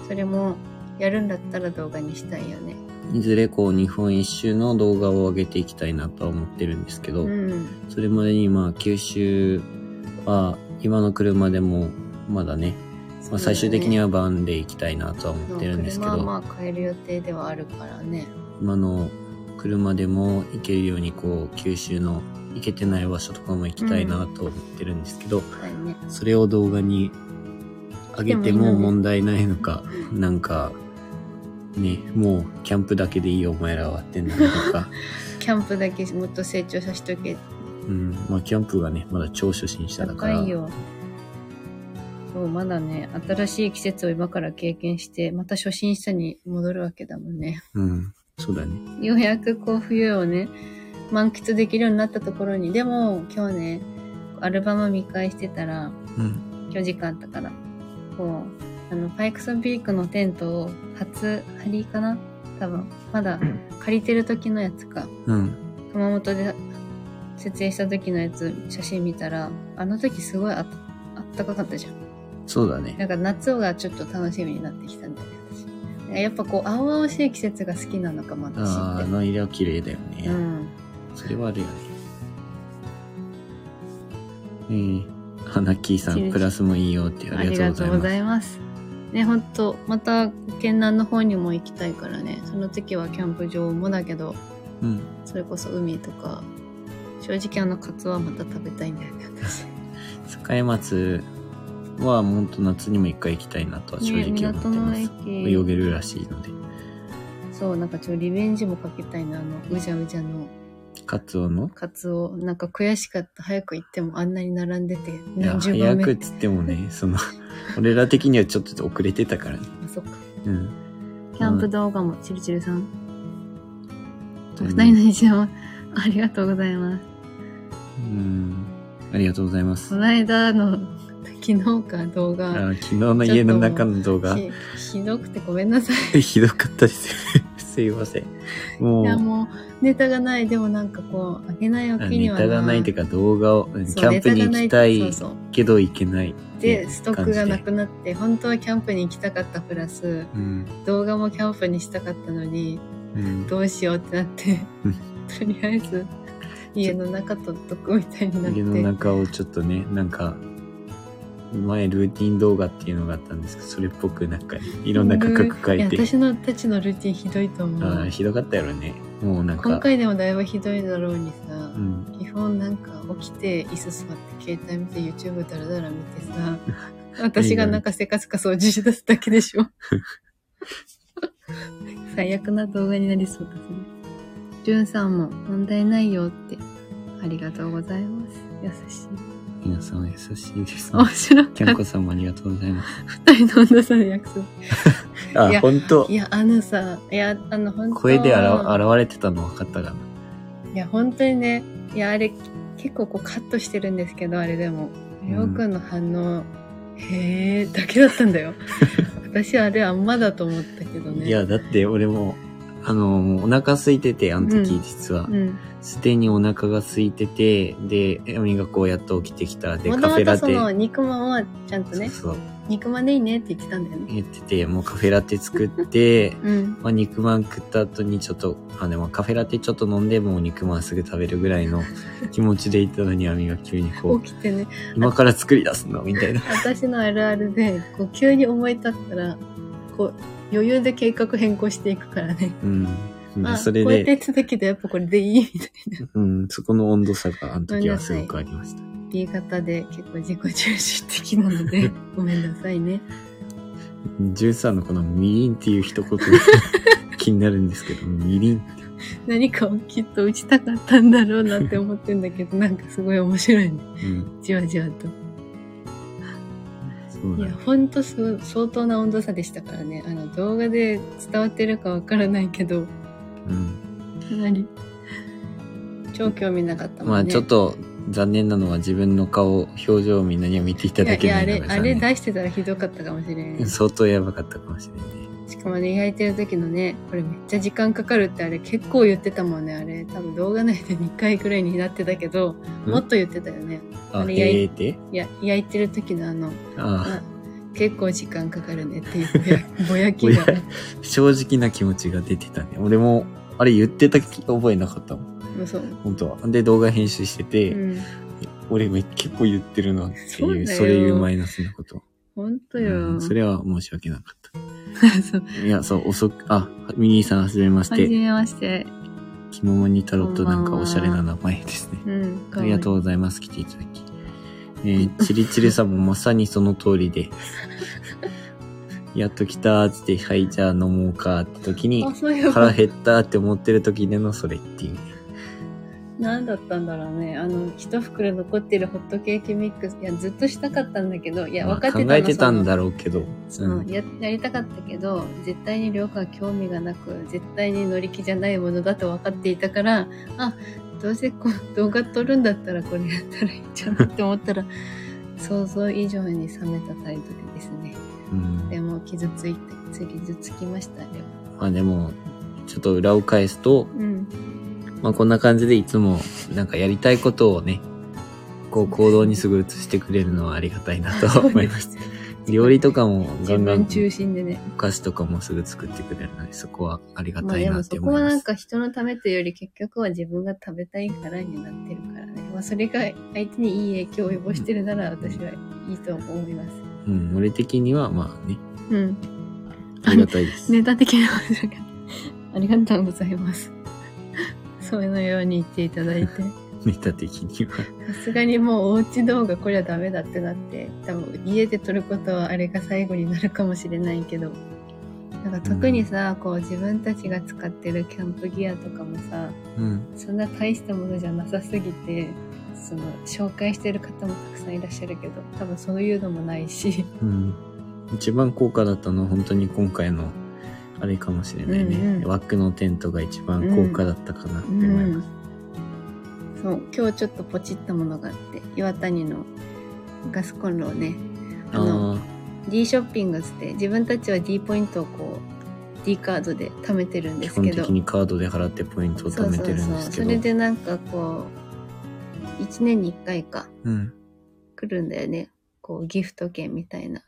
それもやるんだったら動画にしたいよね。いずれこう日本一周の動画を上げていきたいなとは思ってるんですけど、うん。それまでにまあ九州は今の車でもまだね、まあ、最終的にははバンで行きたいなとは思ってるんですけど、まあ買える予定ではあるからね。今の車でも行けるようにこう九州の行けてない場所とかも行きたいなと思ってるんですけど、はいね。それを動画に上げても問題ないのか、なんか、ね、もうキャンプだけでいいよお前らはってなるとか、*laughs* キャンプだけもっと成長させとけ。うん、まあキャンプがね、まだ超初心者だから、高いよ。そう、まだね、新しい季節を今から経験して、また初心者に戻るわけだもんね。うん、そうだね。ようやくこう冬をね、満喫できるようになったところに、でも今日ね、アルバム見返してたら、うん、今日時間あったから、こう、あの、パイクソンビークのテントを初張りかな？多分、まだ借りてる時のやつか。うん、熊本で設営した時のやつ、写真見たら、あの時すごいあったあったかかったじゃん。そうだね。なんか夏がちょっと楽しみになってきたんだよね、私。やっぱこう、青々しい季節が好きなのかも、私ああ、あって。の色綺麗だよね。うん。それはあるよね。えー、ハナッキーさん、プラスもいいよってあありりがとうごがとうございざいます。ね、ほんと、また、県南の方にも行きたいからね。その時はキャンプ場もだけど。うん。それこそ海とか、正直あのカツはまた食べたいんだよね、私。栄松はもっと夏にも一回行きたいなとは正ね、直思ってます。駅。泳げるらしいので。そう、なんかちょっとリベンジもかけたいな、あの、うじゃうじゃのカツオの？カツオ。なんか悔しかった。早く行ってもあんなに並んでて、いや、何十番目。早くっつってもね、その、俺ら的にはちょっと遅れてたからね。あ、そっか。うん。キャンプ動画も、チルチルさん。おうん二人の一応、ありがとうございます。うん。ありがとうございますこ。の間の、昨日か動画、あ昨日の家の中の動画、ひひどくてごめんなさい。*laughs* ひどかったですよ。すいません。もう、いや、もう、ネタがない。でもなんかこう、あげないおきにネはタがないっていうか動画を、うんキャンプに行きたい。けど行けないで、ストックがな感くなって、本当はキャンプに行きたかったプラス、うん。動画もキャンプにしたかったのに、うん。どうしようってなってうん、とりあえず、家の中撮っとくみたいになって。家の中をちょっとね、なんか、前ルーティン動画っていうのがあったんですけど、それっぽくなんか、いろんな価格書いて、や私のたちのルーティンひどいと思う。ひどかったやろね。もうなんか、今回でもだいぶひどいだろうにさ、うん。基本なんか起きて椅子座って携帯見て YouTube だらだら見てさ、*laughs* 私がなんかせかすか掃除し出すだけでしょ。*laughs* 最悪な動画になりそうですね。じゅんさんも問題ないよって。ありがとうございます。優しい。皆さん優しいですね面。白キャンコさんもありがとうございます。二人の温度差で約束。*laughs* あ本当いや、あのさ、いや、あの、本当声であら現れてたの分かったかな。いや、本当にね、いや、あれ、結構こうカットしてるんですけど、あれでも。りょうくんの反応、へーだけだったんだよ。*laughs* 私あれあんまだと思ったけどね。いや、だって俺も、あの、お腹空いてて、あの時うん実はう。ん。すでにお腹が空いてて、で、エミがこうやっと起きてきた。で、カフェラテ。その肉まんはちゃんとね、そうそう。肉まんでいいねって言ってたんだよね。言ってて、もうカフェラテ作って、*laughs* うん。まあ、肉まん食った後にちょっと、あ、でもカフェラテちょっと飲んで、もう肉まんすぐ食べるぐらいの *laughs* 気持ちでいたのに、アミが急にこう、起きてね、今から作り出すの？みたいな。私のあるあるで、こう急に思い立ったら、こう、余裕で計画変更していくからね。うん。であ、それこうやってで、言ってたけど、やっぱこれでいい？みたいな。うん、そこの温度差があの時はすごくありました。B 型で結構自己中心的なので、*laughs* ごめんなさいね。13のこのみりんっていう一言が *laughs* 気になるんですけど、みりんって。何かをきっと打ちたかったんだろうなって思ってんだけど、なんかすごい面白いね。うん。じわじわと。いや、ほんとす相当な温度差でしたからね。あの、動画で伝わってるかわからないけど、うん。かなり、超興味なかったもんね。まあちょっと、残念なのは自分の顔、表情をみんなには見ていたいやいや、だけないあれ、あれのが残念出してたらひどかったかもしれない。相当やばかったかもしれないね。しかもね、焼いてる時のね、これめっちゃ時間かかるってあれ結構言ってたもんね、あれ。多分動画内で2回くらいになってたけど、ん？もっと言ってたよね。あ、あれ焼いえーって？いや、焼いてる時のあの、ああ結構時間かかるねっていうぼや *laughs* ぼやきが。正直な気持ちが出てたね。俺も、あれ言ってた覚えなかったもん。そう。本当は。で、動画編集してて、うん。俺め結構言ってるなっていう、そうそれいうマイナスなこと。ほんとうよ。ん、それは申し訳なかっ。た。*laughs* いや、そう、遅く、あ、ミニーさんはじめましはじて。めまして。キモモニタロットなんかおしゃれな名前ですね。うん。ありがとうございます。来ていただき。えー、チリチリさんもまさにその通りで。*laughs* やっと来たーって、はい、じゃあ飲もうかって時に腹減ったって思ってる時でのそれっていう。何だったんだろうね。あの、一袋残ってるホットケーキミックス。いや、ずっとしたかったんだけど、いや、まあ分かってたの考えてたんだろうけど。そうややりたかったけど絶対に涼子は興味がなく絶対に乗り気じゃないものだと分かっていたからあどうせこう動画撮るんだったらこれやったらいいじゃんって思ったら想像以上に冷めた態度でですねうん。でも傷ついて傷つきましたあれはまあでも、ちょっと裏を返すと、うんまあこんな感じでいつもなんかやりたいことをね、こう行動にすぐ移してくれるのはありがたいなと思います。料理とかもガ自ンガン分中心でねお菓子とかもすぐ作ってくれるので、そこはありがまあでもたいなってそこはなん思います。か人のためというより結局は自分が食べたいからになってるからね。まあそれが相手にいい影響を及ぼしてるなら私はいいと思います。うん、俺的にはまあね、うん。ありがたいです。*laughs* ネタ的な話だけど。ありがとうございます。そういうのように言っていただいて。*laughs* ネタ的には。さすがにもうおうち動画これはダメだってなって、多分家で撮ることはあれが最後になるかもしれないけど。なんか特にさ、こう自分たちが使ってるキャンプギアとかもさ、うん。そんな大したものじゃなさすぎて、その紹介してる方もたくさんいらっしゃるけど、多分そういうのもないし。うん。一番高価だったのは本当に今回のあれかもしれないね。うんうん枠のテントが一番高価だったかなって思います。そう今日ちょっとポチったものがあって岩谷のガスコンロをねあのあ D ショッピングって自分たちは D ポイントをこう D カードで貯めてるんですけど本的にカードで払ってポイントを貯めてるんですけど。それでなんかこう1年に1回かうん。来るんだよねこうギフト券みたいな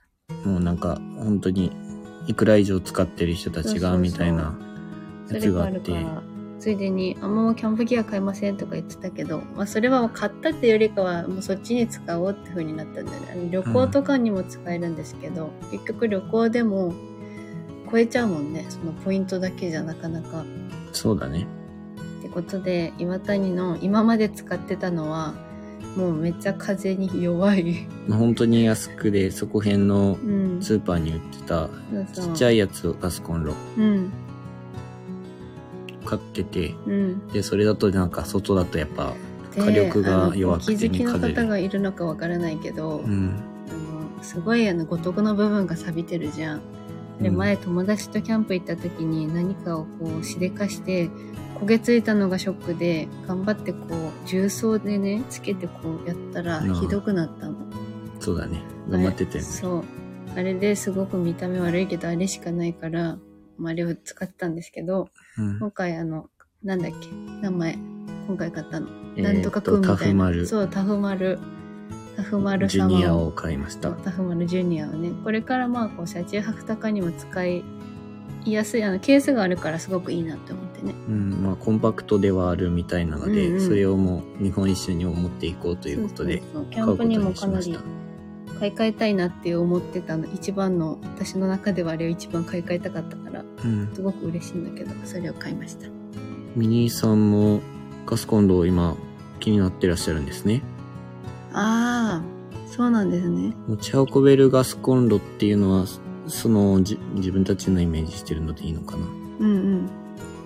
もうなんか本当にいくら以上使ってる人たちがみたいなやつががああって。ついでに「あんまキャンプギア買いません」とか言ってたけど、まあ、それは買ったっていうよりかはもうそっちに使おうって風になったんだよね。旅行とかにも使えるんですけど、結局旅行でも超えちゃうもんね。そのポイントだけじゃなかなか。そうだね。ってことで岩谷の今まで使ってたのはもうめっちゃ風に弱い、本当に安くでそこ辺のうん、スーパーに売ってたちっちゃいいやつをガスコンロ。うん。買ってて、うん。で、それだとなんか外だとやっぱ、で火力が弱くてお気づきの方がいるのかわからないけど、うん。あのすごいあの五徳の部分が錆びてるじゃん。でうん前友達とキャンプ行った時に何かをこうしでかして焦げついたのがショックで頑張ってこう重曹でねつけてこうやったらうんひどくなったの。そうだね。頑張ってたよね。そう。あれですごく見た目悪いけどあれしかないから、まあ、あれを使ってたんですけどうん。今回あのなんだっけ名前今回買ったの。えーなんとかくんみタたいな。そうタフマル。タフマルジ様ュニアを買いました。タフマルジュニアをねこれからまあこう車中泊とかにも使いやすいあのケースがあるからすごくいいなって思ってねうん、まあコンパクトではあるみたいなので、うんうんそれをもう日本一周にも持っていこうということでキャンプにもかなり。買い替えたいなって思ってたの一番の私の中ではあれを一番買い替えたかったからうん。すごく嬉しいんだけどそれを買いましたミニーさんもガスコンロを今気になってらっしゃるんですね。ああそうなんですね。持ち運べるガスコンロっていうのは、そのじ自分たちのイメージしてるのでいいのかな。うんうん。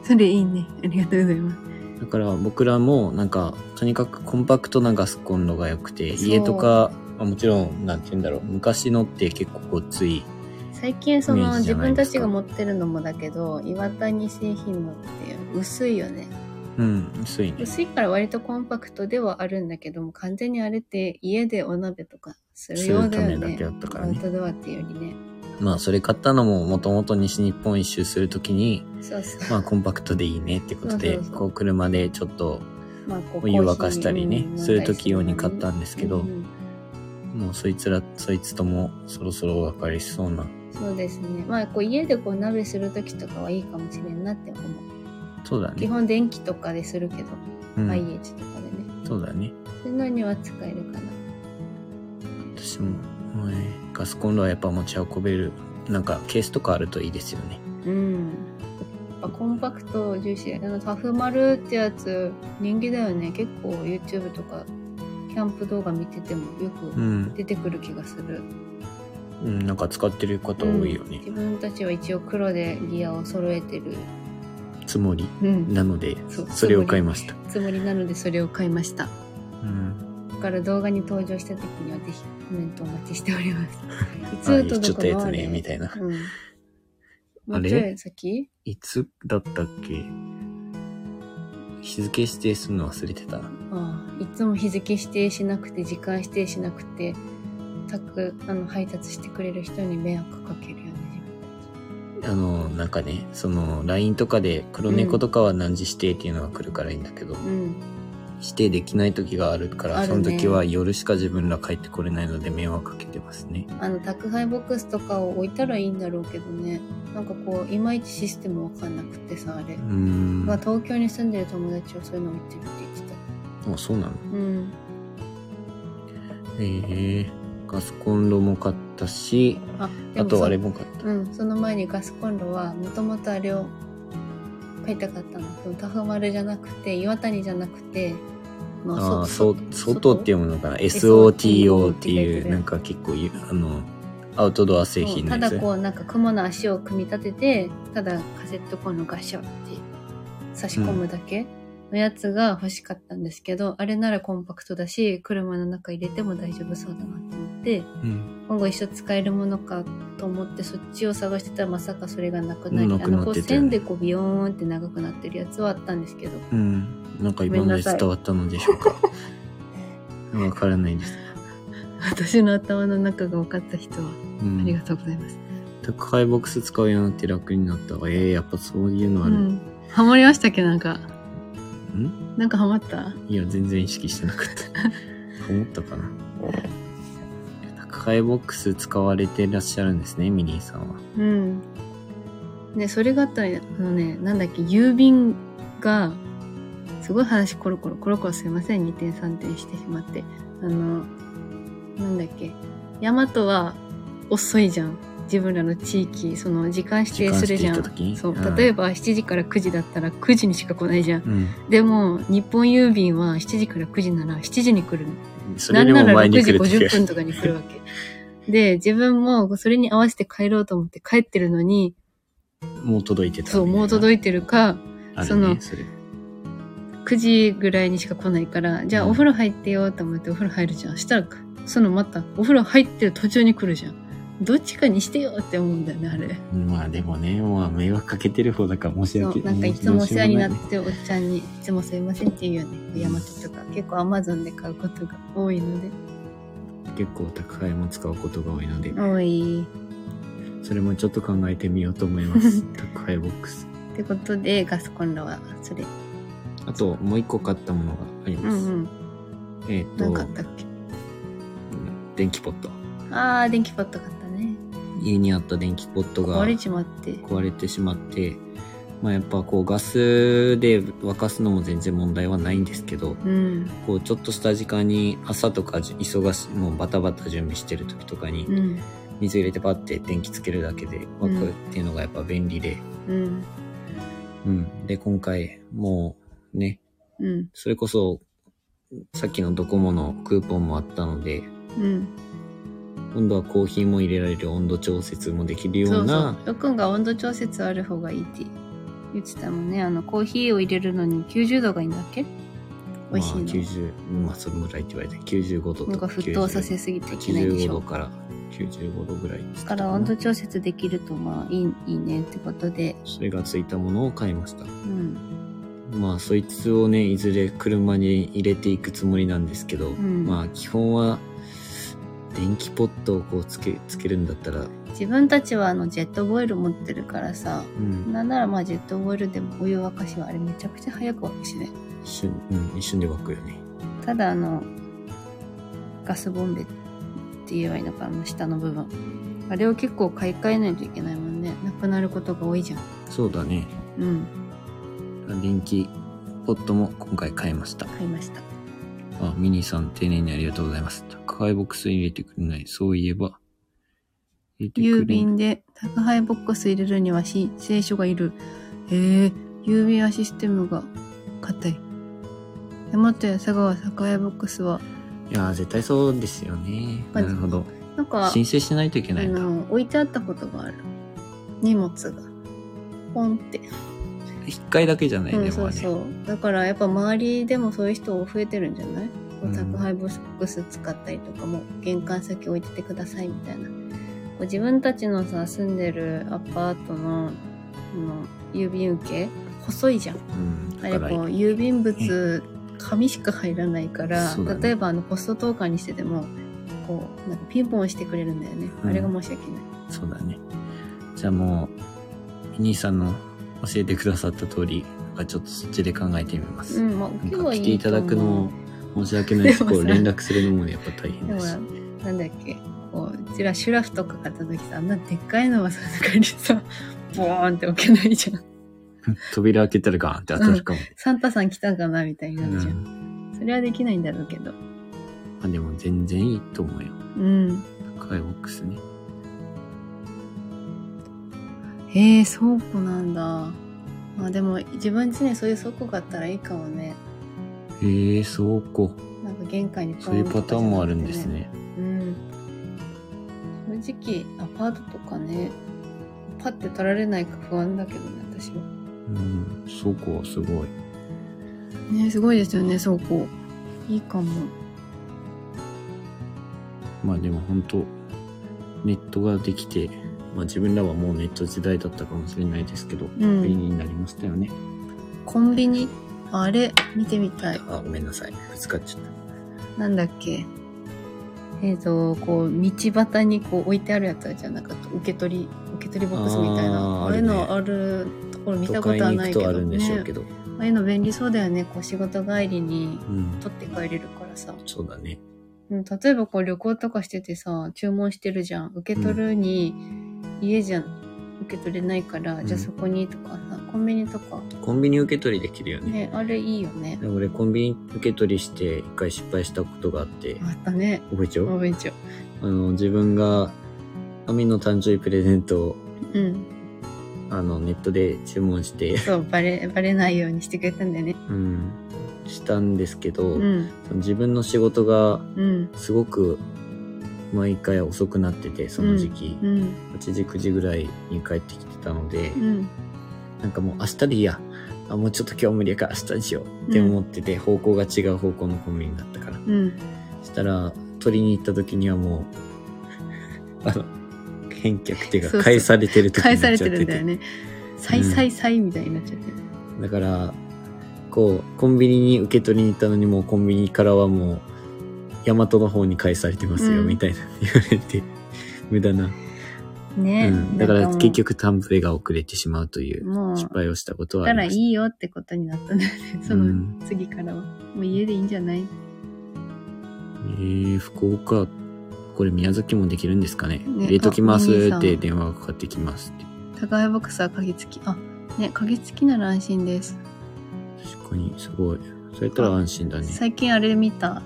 それいいね。ありがとうございます。だから僕らもなんか、とにかくコンパクトなガスコンロが良くて、家とか、まあもちろん、なんて言うんだろう、昔のって結構ごつい。最近その自分たちが持ってるのもだけど岩谷製品のって薄いよねううん、薄いね。薄いから割とコンパクトではあるんだけども、完全にあれって家でお鍋とかするようだよね。するためだけだったからねアウトドアっていうよりね。まあ、それ買ったのも、もともと西日本一周するときに、そうそう。まあ、コンパクトでいいねってことで、そうそうそうこう、車でちょっと、お湯沸かしたりねする時用に買ったんですけどうんうんもうそいつら、そいつともそろそろお別れしそうな。そうですね。まあ、こう家でこう鍋する時とかはいいかもしれんなって思う。そうだね。基本電気とかでするけど、うん、IH とかでね。そうだね。そういうのには使えるかな？私も、もうね、ガスコンロはやっぱ持ち運べる。なんか、ケースとかあるといいですよね。うん。やっぱコンパクト重視。あの、タフマルってやつ、人気だよね。結構 YouTube とか、キャンプ動画見ててもようくん。出てくる気がする。うん、なんか使ってる方多いよね。自分たちは一応黒でギアを揃えてる。つもりうん。なので、そうそれを買いました。つもりなのでそれを買いました。うん。だから動画に登場した時にはぜひコメントお待ちしております。*laughs* いつ届くの？あれみたいな。うん。もあれ先？いつだったっけ？日付指定するの忘れてた。ああいつも日付指定しなくて時間指定しなくて宅あの配達してくれる人に迷惑かけるよねあの、なんかね、その、LINE とかで黒猫とかは何時指定っていうのが来るからいいんだけど、うん。指定できない時があるから、ね。その時は夜しか自分ら帰ってこれないので迷惑かけてますね。あの宅配ボックスとかを置いたらいいんだろうけどね。なんかこういまいちシステムわかんなくてさあれ、うーん。まあ、東京に住んでる友達はそういうの置いてるって言ってた。あ、そうなの？うん。えー、ガスコンロも買ったし、あであとあれも買った。うん、その前にガスコンロはもともとあれを買いたかったの。そのタフマルじゃなくて、岩谷じゃなくて、まああ、そ外って読むのかな SOTO っていう、なんか結構ゆ、あの、アウトドア製品のやつ。ただこう、なんか雲の足を組み立てて、ただカセットコンロガシャって差し込むだけのやつが欲しかったんですけど、あれならコンパクトだし、車の中入れても大丈夫そうだなって、うん。今後一緒使えるものかと思ってそっちを探してたらまさかそれがなくなり、なくなあのこう線でこうビヨーンって長くなってるやつはあったんですけど、うん。なんか今ので伝わったのでしょうか。わからないです。私の頭の中が分かった人はうん。ありがとうございます。宅配ボックス使うようになって楽になった。ええやっぱそういうのある。うん。ハマりましたっけなんか。ん？なんかハマった？いや、全然意識してなかった。*laughs* 思ったかな。サイボックス使われてらっしゃるんですね、ミニーさんは。うん。ね、それがあったら、あのね、なんだっけ、郵便が、すごい話コロコロ、コロコロすいません、2点3点してしまって。あの、なんだっけ、ヤマトは遅いじゃん。自分らの地域、その時間指定するじゃんそう、はい例えば7時から9時だったら9時にしか来ないじゃん。うん。でも、日本郵便は7時から9時なら7時に来るなんなら6前に来時50る時が分とかに来るわけ。*laughs* で、自分もそれに合わせて帰ろうと思って帰ってるのに、もう届いてた。そう、もうい届いてるか、ねそのそれ。9時ぐらいにしか来ないから、じゃあうんお風呂入ってよと思ってお風呂入るじゃん。したら、そのまた、お風呂入ってる途中に来るじゃん。どっちかにしてよって思うんだよね、あれ。まあでもね、まあ迷惑かけてる方だから申し訳そう、なんかいつもお世話になってるおっちゃんに、いつもすいませんって言うよね。ヤマトとか。結構アマゾンで買うことが多いので。ない結構宅配も使うことが多いので、多い。それもちょっと考えてみようと思います。*laughs* 宅配ボックス。ってことで、ガスコンロはそれ。あと、もう一個買ったものがありうます。んうん。えっ、とかあったっけ？電気ポット。あー、電気ポット買ったね。家にあった電気ポットが壊れちまって。壊れてしまって、まあやっぱこうガスで沸かすのも全然問題はないんですけど、うん。こうちょっとした時間に朝とかじ忙しい、もうバタバタ準備してる時とかにうん。水入れてパッて電気つけるだけで沸くっていうのがやっぱ便利で、うん。うん。で、今回もうね、うん。それこそさっきのドコモのクーポンもあったので、うん。今度はコーヒーも入れられる温度調節もできるよそううそなう。よくんが温度調節ある方がいいって言ってたもんね。あの、コーヒーを入れるのに90度がいいんだっけ？美味しいのまあ、90、まあそれぐらいって言われて、95度となんか沸騰させすぎていけないでし85度ょ。から95度ぐらいですだから温度調節できるとまあいいいいねってことで。それがついたものを買いました。うん。まあそいつをねいずれ車に入れていくつもりなんですけど、んまあ基本は電気ポットをこうつけつけるんだったら、自分たちはあのジェットボイル持ってるからさ、うん、なんならまあジェットボイルでもお湯沸かしはあれめちゃくちゃ早く沸くしね。一瞬、うん、一瞬で沸くよね。ただあの、ガスボンベって言えばいいのかな、あの下の部分。あれを結構買い替えないといけないもんね。なくなることが多いじゃん。そうだね。うん。電気ポットも今回買いました。買いました。あ、ミニーさん丁寧にありがとうございます。宅配ボックスに入れてくれない。そういえば。郵便で宅配ボックス入れるには申請書がいる。へえ、郵便はシステムが硬い。山手や佐川宅配ボックスは、いやー、絶対そうですよね。まあなるほど。なんか、申請しないといけあないん置いてあったことがある。荷物が。ポンって。一回だけじゃない、うん。そうそう。だからやっぱ周りでもそういう人増えてるんじゃない、こううん宅配ボックス使ったりとかも、玄関先置いててくださいみたいな。こう自分たちのさ、住んでるアパートの、あの郵便受け細いじゃん。うん。あれこう、郵便物、紙しか入らないから、ね例えばあの、ポスト投函にしてても、こう、なんかピンポンしてくれるんだよね。うんあれが申し訳ない。そうだね。じゃあもう、ミニーさんの教えてくださった通り、ちょっとそっちで考えてみます。うん、まあ、今日来ていただくの申し訳ないし、こう連絡するのもね、やっぱ大変だし。なんだっけこううちらシュラフとか買った時さあんなでっかいのはさすがにさボーンって置けないじゃん *laughs* 扉開けたらガーンって当たるかも。サンタさん来たかなみたいにうなるじゃん、ん。それはできないんだろうけどまあでも全然いいと思うよ。うん宅配ボックスね。へえ倉庫なんだまあでも自分家にそういう倉庫があったらいいかもねへえ、倉庫。なんか玄関にそういうパターンもあるんですね。うん正直アパートとかねパッて取られないか不安だけどね私はうん。倉庫はすごい。ねすごいですよね倉庫いいかもまあでも本当ネットができて、まあ自分らはもうネット時代だったかもしれないですけど、うん便利になりましたよね。コンビニあれ見てみたいあ、ごめんなさい。ぶつかっちゃった。なんだっけ？えっ、とこう道端にこう置いてあるやつあるじゃんなんか受け取り受け取りボックスみたいなあーああいうのああるところ見た都ことはないけどあるんでしょうけど。ねああいうの便利そうだよねこう仕事帰りにうん。取って帰れるからさ、そうだね。うん、例えばこう旅行とかしててさ注文してるじゃん受け取るに、家じゃ受け取れないから、うん。じゃあそこにとかさコンビニとか。コンビニ受け取りできるよね。ねあれいいよね。で俺コンビニ受け取りして一回失敗したことがあって、あったね。覚えちゃう？おべんちょあの、自分が、アミの誕生日プレゼントを、うん。あの、ネットで注文して、そうバレバレないようにしてくれたんだよね。うん、したんですけど、うん。自分の仕事がうん。すごく毎回遅くなってて、その時期、うん8時9時ぐらいに帰ってきてたので、うん。なんかもう明日でいいや。あ、もうちょっと今日無理やから明日にしようって思ってて、方向が違う方向のコンビニだったから。うん。そしたら、取りに行った時にはもう、*laughs* あの、返却っていうか返されてる時に返されなっちゃってて。てるんだよね。サイサイサイみたいになっちゃってる。だから、こう、コンビニに受け取りに行ったのにもうコンビニからはもう、大和の方に返されてますよ、うん。みたいな言われて、*laughs* 無駄な。ね、うん。だから結局タンプレが遅れてしまうというもう。失敗をしたことはたらいありました。いよってことになったんだよね。そうのん次からは。もう家でいいんじゃない？えー、福岡、これ宮崎もできるんですかね。ね入れときますって電話がかかってきますって。宅配ボックスは鍵付き。あね鍵付きなら安心です。確かに、すごい。そうやったら安心だね。最近あれ見た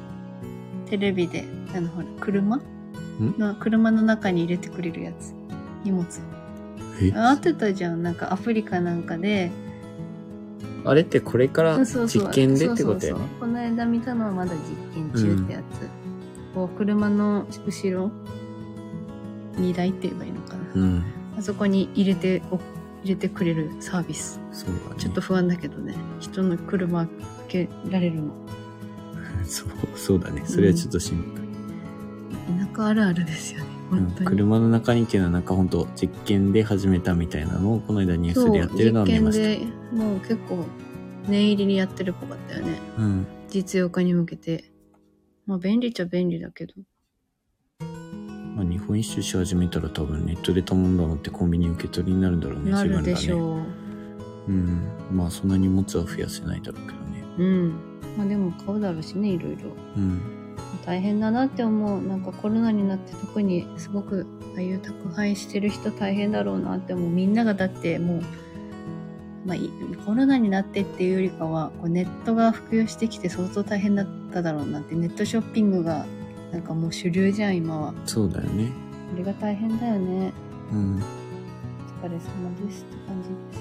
テレビであのほら車？の車の中に入れてくれるやつ。荷物え？あってたじゃん。なんかアフリカなんかで。あれってこれから実験で？ってことや。この間見たのはまだ実験中ってやつ、こう車の後ろ荷台って言えばいいのかな、うん。あそこに入れてお入れてくれるサービス。そうだね。ちょっと不安だけどね。人の車開けられるのそう、そうだね。それはちょっと心配。田舎あるあるですよねうん本当に、車の中にっていうのはなんか本当実験で始めたみたいなのをこの間ニュースでやってるのを見ました。実験でもう結構念入りにやってるっぽかったよね。うん。実用化に向けて。まあ便利っちゃ便利だけど。まあ、日本一周し始めたら多分ネットで頼んだのってコンビニ受け取りになるんだろうね、なるでし。ょう。うん。まあ、そんな荷物は増やせないだろうけどね。うん。まあでも買うだろうしね、いろいろ。うん。大変だなって思う。なんかコロナになって特にすごくああいう宅配してる人大変だろうなって思う。みんながだってもう、まあいコロナになってっていうよりかは、こうネットが普及してきて相当大変だっただろうなって、ネットショッピングがなんかもう主流じゃん、今は。そうだよね。これが大変だよね。うん。お疲れ様ですって感じです。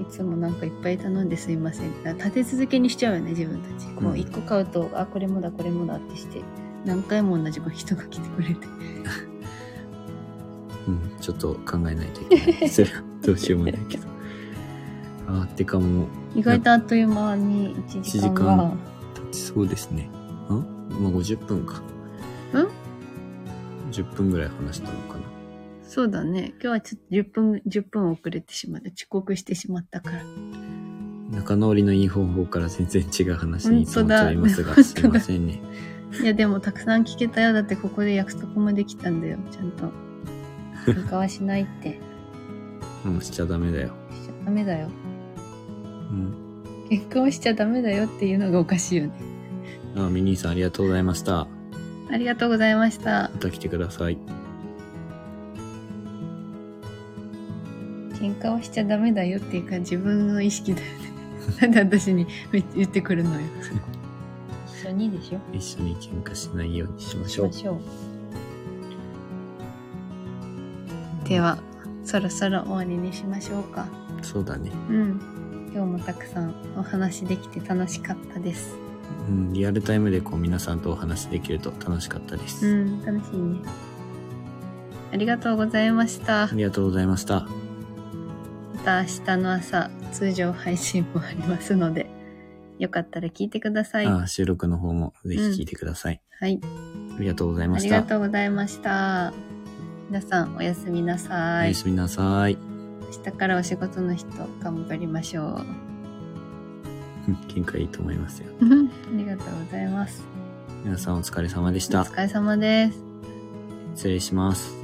いつもなんかいっぱい頼んですいません。立て続けにしちゃうよね、自分たち。こううん一個買うと、あ、これもだ、これもだってして、何回も同じ人が来てくれて。*laughs* うん。ちょっと考えないといけない。それはどうしようもないけど。あーってかもう、意外とあっという間に1時間が1経ちそうですね。んまあ、50分か。ん ?10 分ぐらい話したのかな。そうだね。今日はちょっと10分、10分遅れてしまった。遅刻してしまったから。仲直りのいい方法から全然違う話にいつも本当だちゃいますが、すいませんね。いや、でもたくさん聞けたよ。だってここで約束もできたんだよ。ちゃんと。喧嘩はしないって。うん、しちゃダメだよ。しちゃダメだよ。うん。喧嘩をしちゃダメだよっていうのがおかしいよね。あ、ミニーさんありがとうございました。ありがとうございました。また来てください。喧嘩をしちゃダメだよっていうか自分の意識だよね。*laughs* なんで私にめっちゃ言ってくるのよ。一緒にでしょ？一緒に喧嘩しないようにしましょう。しょう。では、そろそろ終わりにしましょうか。そうだね。うん。今日もたくさんお話できて楽しかったです。うん、リアルタイムでこう皆さんとお話できると楽しかったです。うん、楽しいね。ありがとうございましたあ。りがとうございました。また明日の朝、通常配信もありますので、よかったら聞いてください。あ収録の方もぜひ聞いてください。はい。ありがとうございあました。りがとうございました。皆さん、おやすみなおさいや。すみなさい。明日からお仕事の人、頑張りましょう。うん喧嘩いいと思いますよ。*laughs* ありがとうございます。皆さんお疲れ様でしおた。疲れ様です。失礼します。